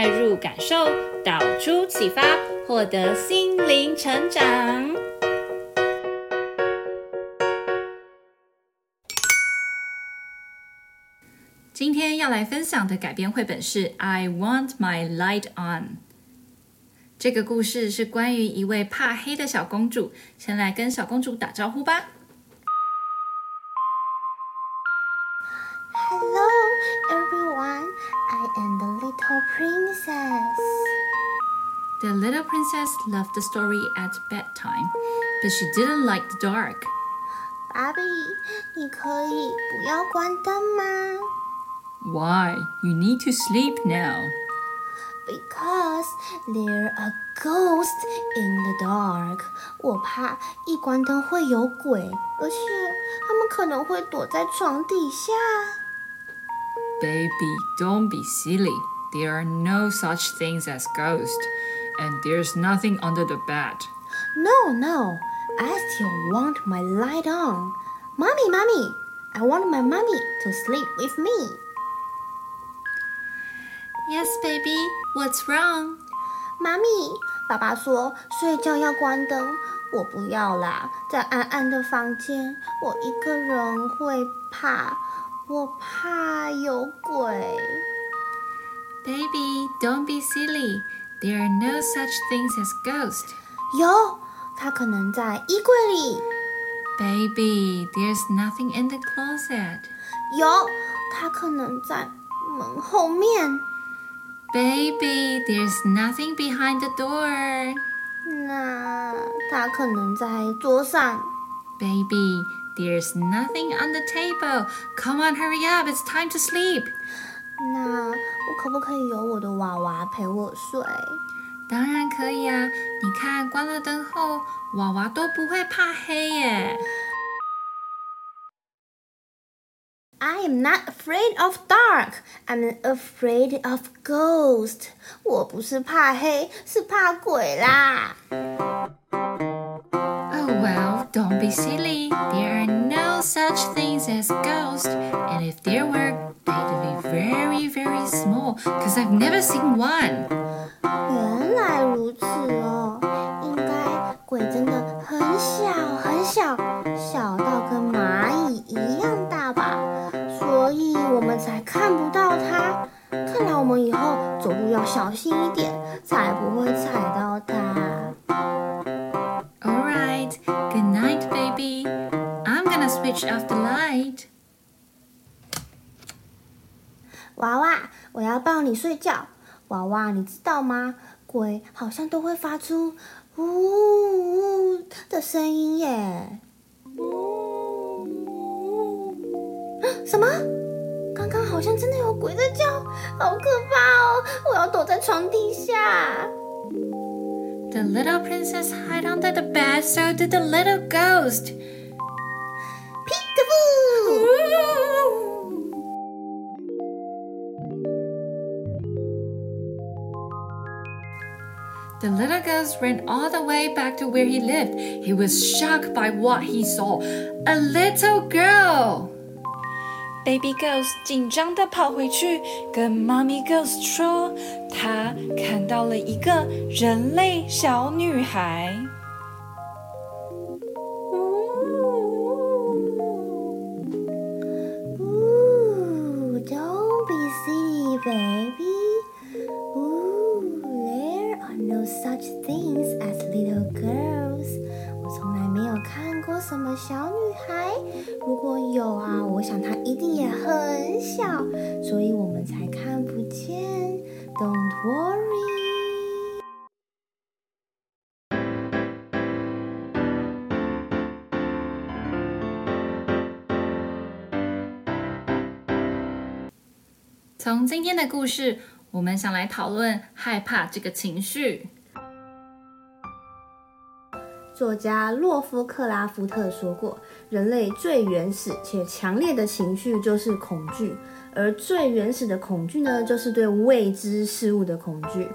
带入感受。导出启发，获得心灵成长。今天要来分享的改编绘本是《I Want My Light On》。这个故事是关于一位怕黑的小公主。先来跟小公主打招呼吧。princess. The little princess loved the story at bedtime, but she didn't like the dark. 芭比，你可以不要关灯吗？Why? You need to sleep now. Because there are ghosts in the dark. 我怕一关灯会有鬼，而且他们可能会躲在床底下。Baby, don't be silly. There are no such things as ghosts. And there's nothing under the bed. No, no. I still want my light on. Mommy, mommy. I want my mommy to sleep with me. Yes, baby. What's wrong? 妈咪，爸爸说睡觉要关灯，我不要啦，在暗暗的房间，我一个人会怕，我怕有鬼。 Baby, don't be silly. There are no such things as ghosts. 有，他可能在衣柜里。Baby, there's nothing in the closet. 有，他可能在门后面。Baby, there's nothing behind the door. 那他可能在桌上。Baby, there's nothing on the table. Come on, hurry up. It's time to sleep. 那 我可不可以有我的娃娃陪我睡？当然可以啊！你看，关了灯后，娃娃都不会怕黑耶。I am not afraid of dark. I'm afraid of ghosts. 我不是怕黑，是怕鬼啦。Oh well, don't be silly. Cause I've never seen one. 原来如此哦，应该鬼真的很小很小，小到跟蚂蚁一样大吧？所以我们才看不到它。看来我们以后走路要小心一点，才不会踩到它。All right, good night, baby. I'm gonna switch off the 娃娃，我要抱你睡觉。娃娃，你知道吗？鬼好像都会发出“呜呜”的声音耶。什么？刚刚好像真的有鬼在叫，好可怕哦！我要躲在床底下。The little princess hid under the bed, so did the little ghost. Peekaboo! The little ghost ran all the way back to where he lived. He was shocked by what he saw. A little girl. Baby ghost 紧张地跑回去，跟妈咪 ghost 说，他看到了一个人类小女孩。 Little girls. 我从来没有看过什么小女孩。如果有啊，我想她一定也很小，所以我们才看不见。Don't worry. 从今天的故事，我们想来讨论害怕这个情绪。作家洛夫克拉夫特说过，人类最原始且强烈的情绪就是恐惧，而最原始的恐惧呢，就是对未知事物的恐惧。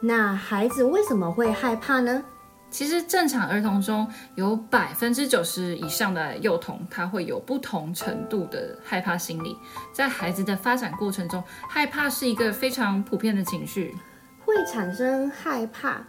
那孩子为什么会害怕呢？其实正常儿童中有百分之九十以上的幼童，他会有不同程度的害怕心理。在孩子的发展过程中，害怕是一个非常普遍的情绪，会产生害怕。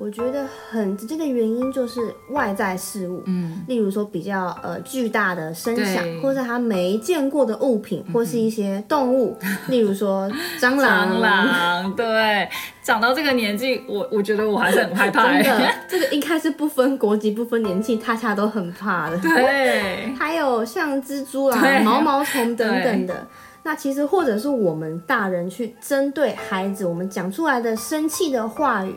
我觉得很直接的原因就是外在事物，嗯，例如说比较呃巨大的声响，或是他没见过的物品，或是一些动物，嗯、例如说蟑螂。蟑螂，对，长到这个年纪，我我觉得我还是很害怕。真的，这个应该是不分国籍、不分年纪，大家都很怕的。对，还有像蜘蛛啦、毛毛虫等等的。那其实或者是我们大人去针对孩子，我们讲出来的生气的话语。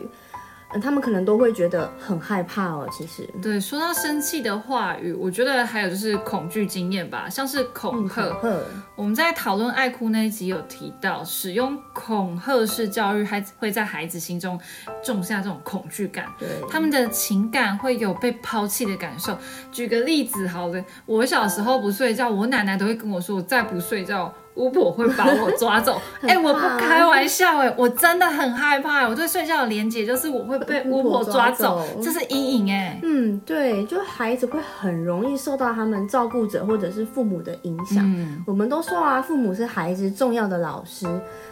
他们可能都会觉得很害怕哦。其实，对，说到生气的话语，我觉得还有就是恐惧经验吧，像是恐吓。嗯、恐吓。我们在讨论爱哭那一集有提到，使用恐吓式教育，还会在孩子心中种下这种恐惧感。对，他们的情感会有被抛弃的感受。举个例子，好了，我小时候不睡觉，我奶奶都会跟我说，我再不睡觉。巫婆会把我抓走，哎、欸，我不开玩笑，哎，我真的很害怕。我对睡觉的连结就是我会被巫婆抓走，抓走这是阴影，哎。嗯，对，就孩子会很容易受到他们照顾者或者是父母的影响。嗯，我们都说啊，父母是孩子重要的老师。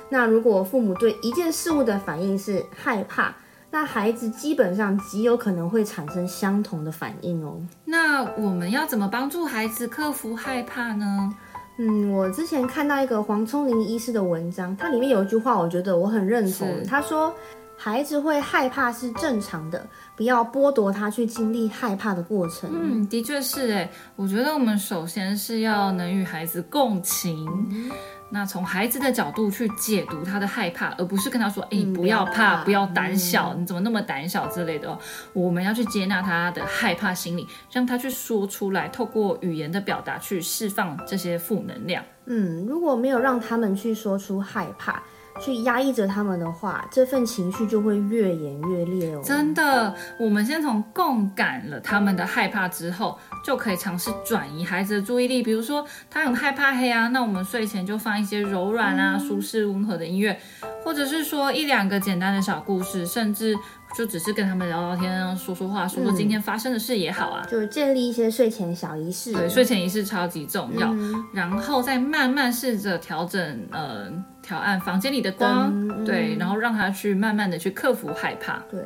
那如果父母对一件事物的反应是害怕，那孩子基本上极有可能会产生相同的反应哦。那我们要怎么帮助孩子克服害怕呢？嗯，我之前看到一个黄聪林医师的文章，它里面有一句话，我觉得我很认同。他说，孩子会害怕是正常的，不要剥夺他去经历害怕的过程。嗯，的确是诶，我觉得我们首先是要能与孩子共情。嗯那从孩子的角度去解读他的害怕，而不是跟他说：“哎、欸，不要怕，不要胆小，嗯，你怎么那么胆小之类的哦。”我们要去接纳他的害怕心理，让他去说出来，透过语言的表达去释放这些负能量。嗯，如果没有让他们去说出害怕，去压抑着他们的话，这份情绪就会越演越烈哦。真的，我们先从共感了他们的害怕之后，就可以尝试转移孩子的注意力。比如说，他很害怕黑啊，那我们睡前就放一些柔软啊、舒适、温和的音乐，或者是说一两个简单的小故事，甚至。就只是跟他们聊聊天，说说话，说说今天发生的事也好啊。嗯、就是建立一些睡前小仪式。对，睡前仪式超级重要。嗯、然后再慢慢试着调整，呃，调暗房间里的光、嗯，对，然后让他去慢慢的去克服害怕。对。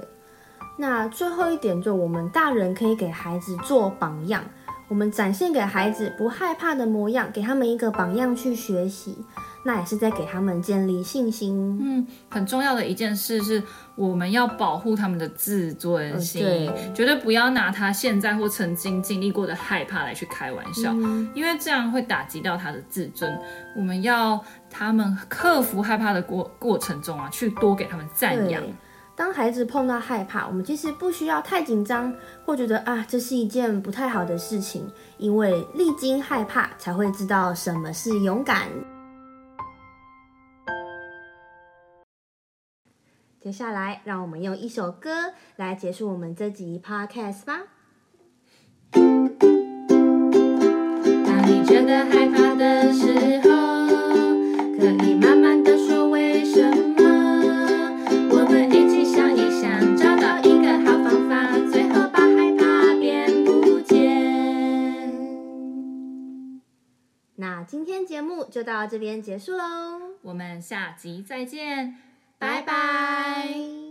那最后一点，就我们大人可以给孩子做榜样，我们展现给孩子不害怕的模样，给他们一个榜样去学习。那也是在给他们建立信心。嗯，很重要的一件事是，我们要保护他们的自尊心，对，绝对不要拿他现在或曾经经历过的害怕来去开玩笑，嗯，因为这样会打击到他的自尊。我们要他们克服害怕的过过程中啊，去多给他们赞扬。当孩子碰到害怕，我们其实不需要太紧张，或觉得啊，这是一件不太好的事情，因为历经害怕才会知道什么是勇敢。接下来，让我们用一首歌来结束我们这集 podcast 吧。当你觉得害怕的时候，可以慢慢的说为什么。我们一起想一想，找到一个好方法，最后把害怕变不见。那今天节目就到这边结束喽，我们下集再见。拜拜。